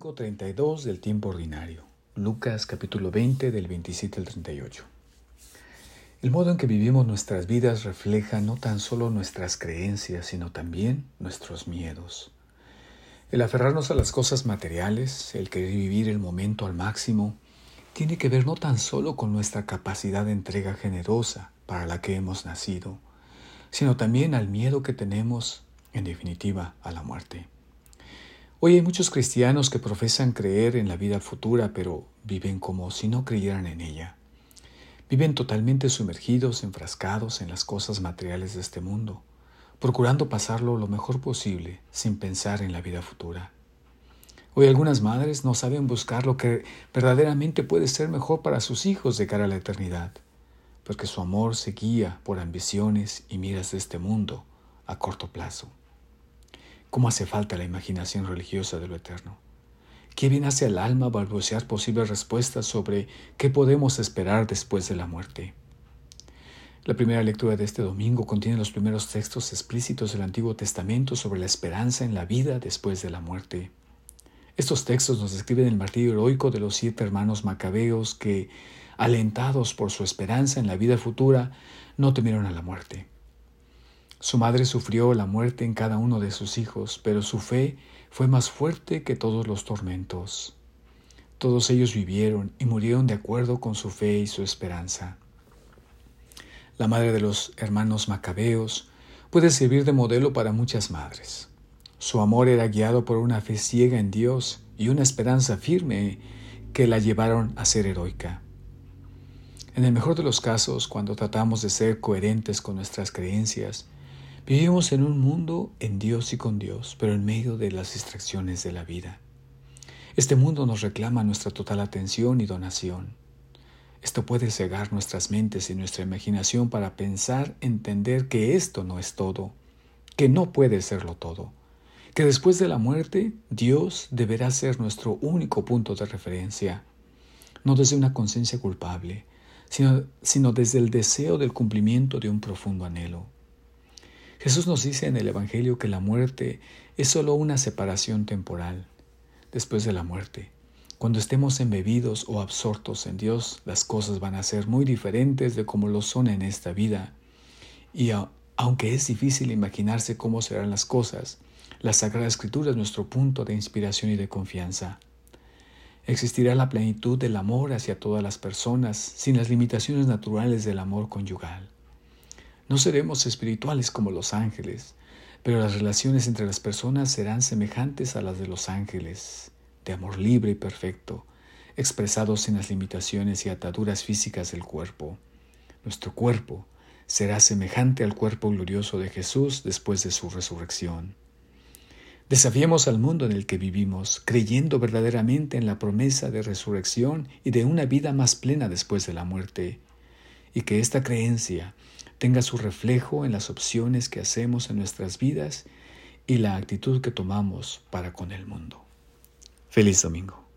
Domingo 32 del tiempo ordinario. Lucas capítulo 20 del 27 al 38. El modo en que vivimos nuestras vidas refleja no tan solo nuestras creencias, sino también nuestros miedos. El aferrarnos a las cosas materiales, el querer vivir el momento al máximo, tiene que ver no tan solo con nuestra capacidad de entrega generosa para la que hemos nacido, sino también al miedo que tenemos, en definitiva, a la muerte. Hoy hay muchos cristianos que profesan creer en la vida futura, pero viven como si no creyeran en ella. Viven totalmente sumergidos, enfrascados en las cosas materiales de este mundo, procurando pasarlo lo mejor posible sin pensar en la vida futura. Hoy algunas madres no saben buscar lo que verdaderamente puede ser mejor para sus hijos de cara a la eternidad, porque su amor se guía por ambiciones y miras de este mundo a corto plazo. ¿Cómo hace falta la imaginación religiosa de lo eterno? ¿Qué bien hace al alma balbucear posibles respuestas sobre qué podemos esperar después de la muerte? La primera lectura de este domingo contiene los primeros textos explícitos del Antiguo Testamento sobre la esperanza en la vida después de la muerte. Estos textos nos describen el martirio heroico de los siete hermanos macabeos que, alentados por su esperanza en la vida futura, no temieron a la muerte. Su madre sufrió la muerte en cada uno de sus hijos, pero su fe fue más fuerte que todos los tormentos. Todos ellos vivieron y murieron de acuerdo con su fe y su esperanza. La madre de los hermanos macabeos puede servir de modelo para muchas madres. Su amor era guiado por una fe ciega en Dios y una esperanza firme que la llevaron a ser heroica. En el mejor de los casos, cuando tratamos de ser coherentes con nuestras creencias, Vivimos en un mundo en Dios y con Dios, pero en medio de las distracciones de la vida. Este mundo nos reclama nuestra total atención y donación. Esto puede cegar nuestras mentes y nuestra imaginación para pensar, entender que esto no es todo, que no puede serlo todo, que después de la muerte Dios deberá ser nuestro único punto de referencia, no desde una conciencia culpable, sino, sino desde el deseo del cumplimiento de un profundo anhelo. Jesús nos dice en el Evangelio que la muerte es solo una separación temporal. Después de la muerte, cuando estemos embebidos o absortos en Dios, las cosas van a ser muy diferentes de como lo son en esta vida. Y aunque es difícil imaginarse cómo serán las cosas, la Sagrada Escritura es nuestro punto de inspiración y de confianza. Existirá la plenitud del amor hacia todas las personas sin las limitaciones naturales del amor conyugal. No seremos espirituales como los ángeles, pero las relaciones entre las personas serán semejantes a las de los ángeles, de amor libre y perfecto, expresados en las limitaciones y ataduras físicas del cuerpo. Nuestro cuerpo será semejante al cuerpo glorioso de Jesús después de su resurrección. Desafiemos al mundo en el que vivimos, creyendo verdaderamente en la promesa de resurrección y de una vida más plena después de la muerte, y que esta creencia tenga su reflejo en las opciones que hacemos en nuestras vidas y la actitud que tomamos para con el mundo. Feliz domingo.